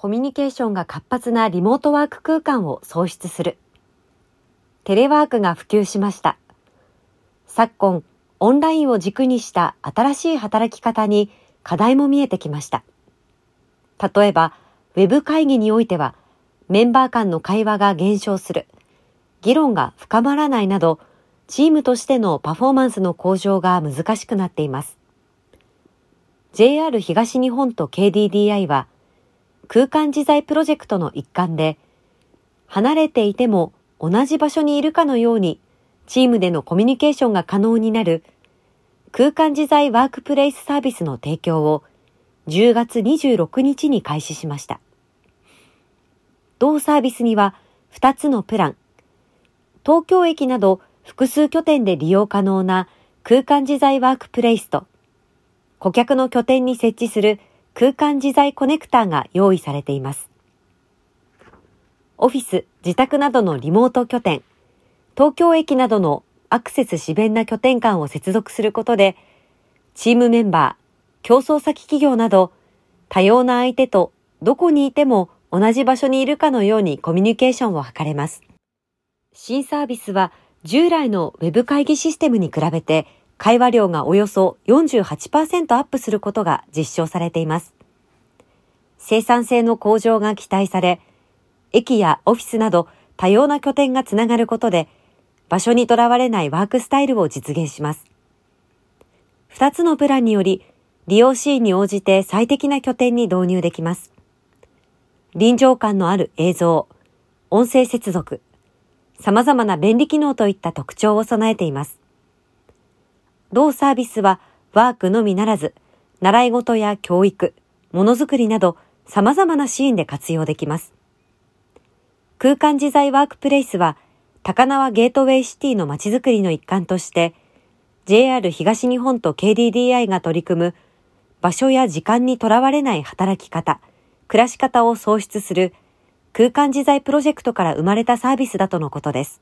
コミュニケーションが活発なリモートワーク空間を創出する。テレワークが普及しました。昨今、オンラインを軸にした新しい働き方に課題も見えてきました。例えば、ウェブ会議においては、メンバー間の会話が減少する、議論が深まらないなど、チームとしてのパフォーマンスの向上が難しくなっています。JR 東日本と KDDI は、空間自在プロジェクトの一環で、離れていても同じ場所にいるかのように、チームでのコミュニケーションが可能になる空間自在ワークプレイスサービスの提供を10月26日に開始しました。同サービスには2つのプラン、東京駅など複数拠点で利用可能な空間自在ワークプレイスと、顧客の拠点に設置する空間自在コネクターが用意されています。オフィス、自宅などのリモート拠点、東京駅などのアクセスし便な拠点間を接続することで、チームメンバー、競争先企業など、多様な相手とどこにいても同じ場所にいるかのようにコミュニケーションを図れます。新サービスは従来の Web 会議システムに比べて会話量がおよそ48%アップすることが実証されています。生産性の向上が期待され、駅やオフィスなど多様な拠点がつながることで、場所にとらわれないワークスタイルを実現します。二つのプランにより、利用シーンに応じて最適な拠点に導入できます。臨場感のある映像、音声接続、様々な便利機能といった特徴を備えています。同サービスはワークのみならず、習い事や教育、ものづくりなど様々なシーンで活用できます。空間自在ワークプレイスは、高輪ゲートウェイシティの街づくりの一環として、JR 東日本と KDDI が取り組む場所や時間にとらわれない働き方、暮らし方を創出する空間自在プロジェクトから生まれたサービスだとのことです。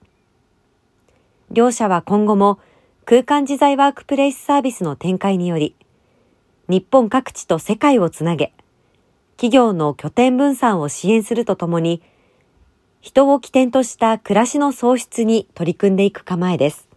両社は今後も空間自在ワークプレイスサービスの展開により、日本各地と世界をつなげ、企業の拠点分散を支援するとともに、人を起点とした暮らしの創出に取り組んでいく構えです。